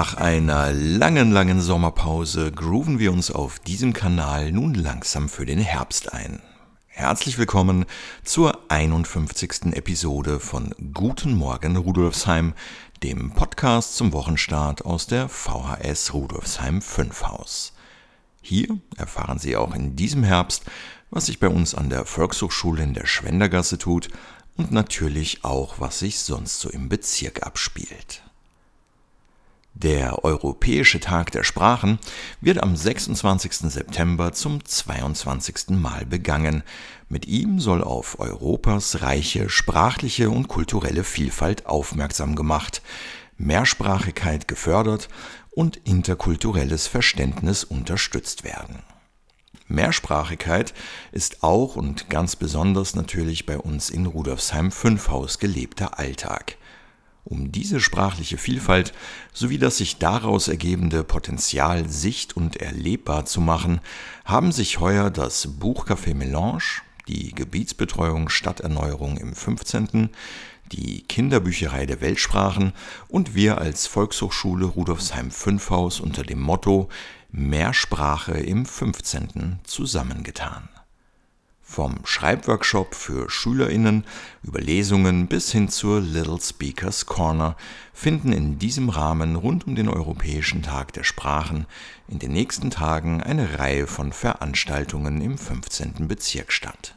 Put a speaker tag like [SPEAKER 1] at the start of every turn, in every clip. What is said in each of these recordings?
[SPEAKER 1] Nach einer langen, langen Sommerpause grooven wir uns auf diesem Kanal nun langsam für den Herbst ein. Herzlich willkommen zur 51. Episode von Guten Morgen Rudolfsheim, dem Podcast zum Wochenstart aus der VHS Rudolfsheim 5 Haus. Hier erfahren Sie auch in diesem Herbst, was sich bei uns an der Volkshochschule in der Schwendergasse tut und natürlich auch, was sich sonst so im Bezirk abspielt. Der Europäische Tag der Sprachen wird am 26. September zum 22. Mal begangen. Mit ihm soll auf Europas reiche sprachliche und kulturelle Vielfalt aufmerksam gemacht, Mehrsprachigkeit gefördert und interkulturelles Verständnis unterstützt werden. Mehrsprachigkeit ist auch und ganz besonders natürlich bei uns in Rudolfsheim 5 Haus gelebter Alltag. Um diese sprachliche Vielfalt sowie das sich daraus ergebende Potenzial sicht- und erlebbar zu machen, haben sich heuer das Buchcafé Melange, die Gebietsbetreuung Stadterneuerung im 15., die Kinderbücherei der Weltsprachen und wir als Volkshochschule Rudolfsheim 5 Haus unter dem Motto Mehrsprache im 15. zusammengetan. Vom Schreibworkshop für SchülerInnen über Lesungen bis hin zur Little Speakers Corner finden in diesem Rahmen rund um den Europäischen Tag der Sprachen in den nächsten Tagen eine Reihe von Veranstaltungen im 15. Bezirk statt.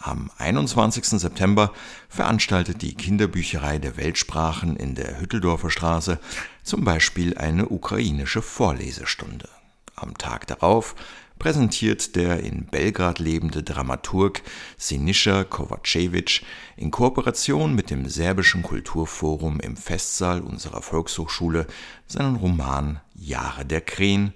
[SPEAKER 1] Am 21. September veranstaltet die Kinderbücherei der Weltsprachen in der Hütteldorfer Straße zum Beispiel eine ukrainische Vorlesestunde. Am Tag darauf präsentiert der in Belgrad lebende Dramaturg Sinischa Kovacevic in Kooperation mit dem Serbischen Kulturforum im Festsaal unserer Volkshochschule seinen Roman Jahre der Krähen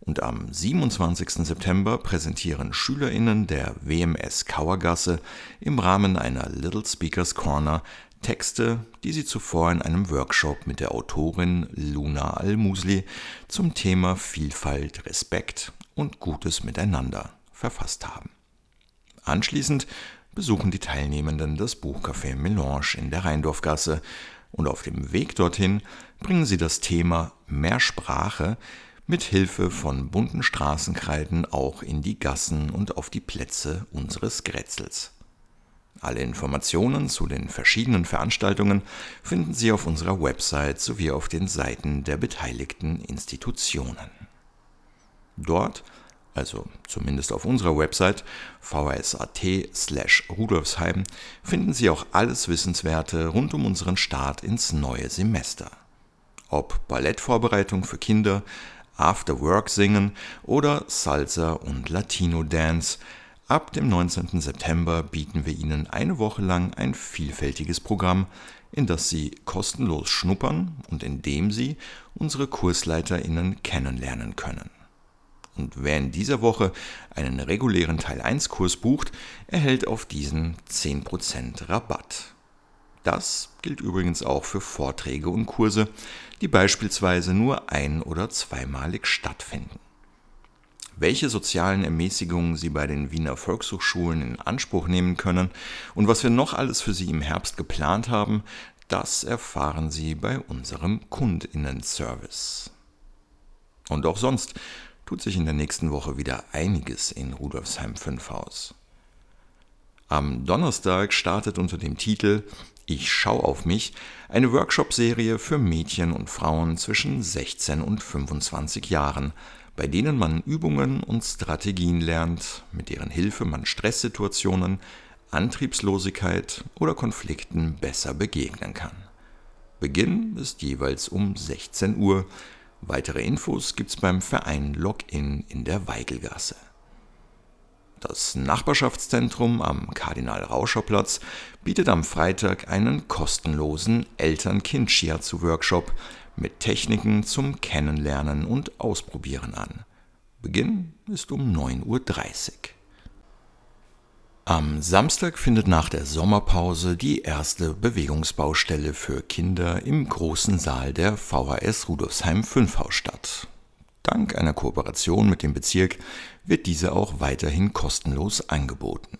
[SPEAKER 1] und am 27. September präsentieren SchülerInnen der WMS Kauergasse im Rahmen einer Little Speakers Corner Texte, die sie zuvor in einem Workshop mit der Autorin Luna Al-Musli zum Thema Vielfalt, Respekt und Gutes Miteinander verfasst haben. Anschließend besuchen die Teilnehmenden das Buchcafé Melange in der Rheindorfgasse und auf dem Weg dorthin bringen sie das Thema Mehrsprache mit Hilfe von bunten Straßenkreiden auch in die Gassen und auf die Plätze unseres Grätzels. Alle Informationen zu den verschiedenen Veranstaltungen finden Sie auf unserer Website sowie auf den Seiten der beteiligten Institutionen. Dort, also zumindest auf unserer Website vs.at slash Rudolfsheim, finden Sie auch alles Wissenswerte rund um unseren Start ins neue Semester. Ob Ballettvorbereitung für Kinder, After Work singen oder Salsa und Latino Dance, ab dem 19. September bieten wir Ihnen eine Woche lang ein vielfältiges Programm, in das Sie kostenlos schnuppern und in dem Sie unsere KursleiterInnen kennenlernen können. Und wer in dieser Woche einen regulären Teil 1 Kurs bucht, erhält auf diesen 10% Rabatt. Das gilt übrigens auch für Vorträge und Kurse, die beispielsweise nur ein- oder zweimalig stattfinden. Welche sozialen Ermäßigungen Sie bei den Wiener Volkshochschulen in Anspruch nehmen können und was wir noch alles für Sie im Herbst geplant haben, das erfahren Sie bei unserem Kundinnenservice. Und auch sonst tut sich in der nächsten Woche wieder einiges in Rudolfsheim 5 Haus. Am Donnerstag startet unter dem Titel Ich schau auf mich eine Workshop-Serie für Mädchen und Frauen zwischen 16 und 25 Jahren, bei denen man Übungen und Strategien lernt, mit deren Hilfe man Stresssituationen, Antriebslosigkeit oder Konflikten besser begegnen kann. Beginn ist jeweils um 16 Uhr Weitere Infos gibt's beim Verein Login in der Weigelgasse. Das Nachbarschaftszentrum am Kardinal-Rauscher-Platz bietet am Freitag einen kostenlosen Eltern-Kind-Shiatsu-Workshop mit Techniken zum Kennenlernen und Ausprobieren an. Beginn ist um 9.30 Uhr. Am Samstag findet nach der Sommerpause die erste Bewegungsbaustelle für Kinder im großen Saal der VHS Rudolfsheim 5 Haus statt. Dank einer Kooperation mit dem Bezirk wird diese auch weiterhin kostenlos angeboten.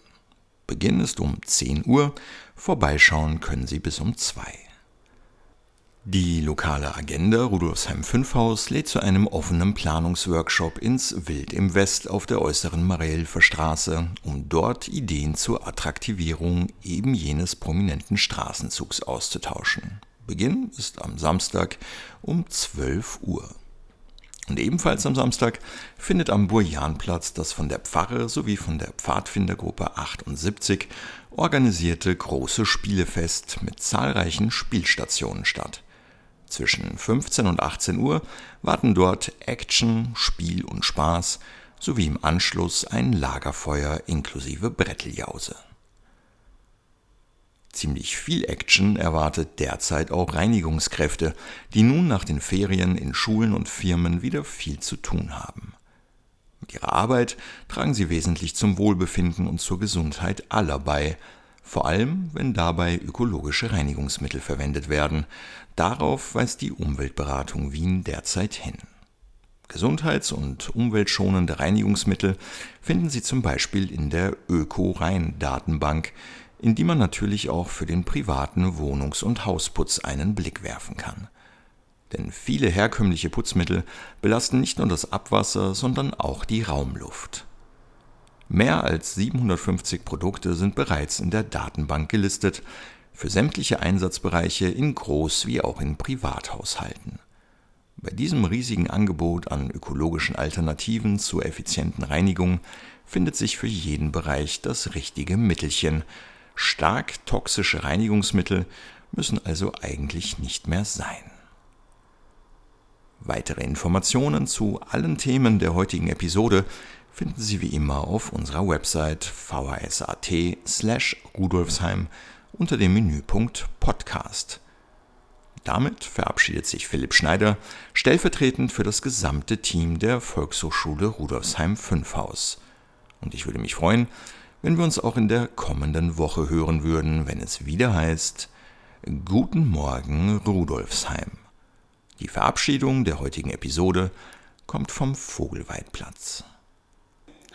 [SPEAKER 1] Beginn ist um 10 Uhr, vorbeischauen können Sie bis um 2. Die lokale Agenda Rudolfsheim 5 Haus lädt zu einem offenen Planungsworkshop ins Wild im West auf der äußeren Marielfer Straße, um dort Ideen zur Attraktivierung eben jenes prominenten Straßenzugs auszutauschen. Beginn ist am Samstag um 12 Uhr. Und ebenfalls am Samstag findet am Burjanplatz das von der Pfarre sowie von der Pfadfindergruppe 78 organisierte große Spielefest mit zahlreichen Spielstationen statt. Zwischen 15 und 18 Uhr warten dort Action, Spiel und Spaß sowie im Anschluss ein Lagerfeuer inklusive Bretteljause. Ziemlich viel Action erwartet derzeit auch Reinigungskräfte, die nun nach den Ferien in Schulen und Firmen wieder viel zu tun haben. Mit ihrer Arbeit tragen sie wesentlich zum Wohlbefinden und zur Gesundheit aller bei, vor allem wenn dabei ökologische Reinigungsmittel verwendet werden. Darauf weist die Umweltberatung Wien derzeit hin. Gesundheits- und umweltschonende Reinigungsmittel finden Sie zum Beispiel in der Öko-Rhein-Datenbank, in die man natürlich auch für den privaten Wohnungs- und Hausputz einen Blick werfen kann. Denn viele herkömmliche Putzmittel belasten nicht nur das Abwasser, sondern auch die Raumluft. Mehr als 750 Produkte sind bereits in der Datenbank gelistet, für sämtliche Einsatzbereiche in Groß- wie auch in Privathaushalten. Bei diesem riesigen Angebot an ökologischen Alternativen zur effizienten Reinigung findet sich für jeden Bereich das richtige Mittelchen. Stark toxische Reinigungsmittel müssen also eigentlich nicht mehr sein. Weitere Informationen zu allen Themen der heutigen Episode finden Sie wie immer auf unserer Website vhs.at slash rudolfsheim unter dem Menüpunkt Podcast. Damit verabschiedet sich Philipp Schneider stellvertretend für das gesamte Team der Volkshochschule Rudolfsheim 5 Haus. Und ich würde mich freuen, wenn wir uns auch in der kommenden Woche hören würden, wenn es wieder heißt Guten Morgen Rudolfsheim. Die Verabschiedung der heutigen Episode kommt vom Vogelweidplatz.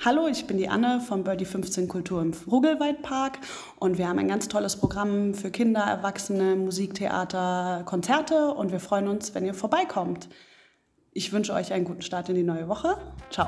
[SPEAKER 2] Hallo, ich bin die Anne vom Birdie 15 Kultur im Rugelweidpark und wir haben ein ganz tolles Programm für Kinder, Erwachsene, Musiktheater, Konzerte und wir freuen uns, wenn ihr vorbeikommt. Ich wünsche euch einen guten Start in die neue Woche. Ciao.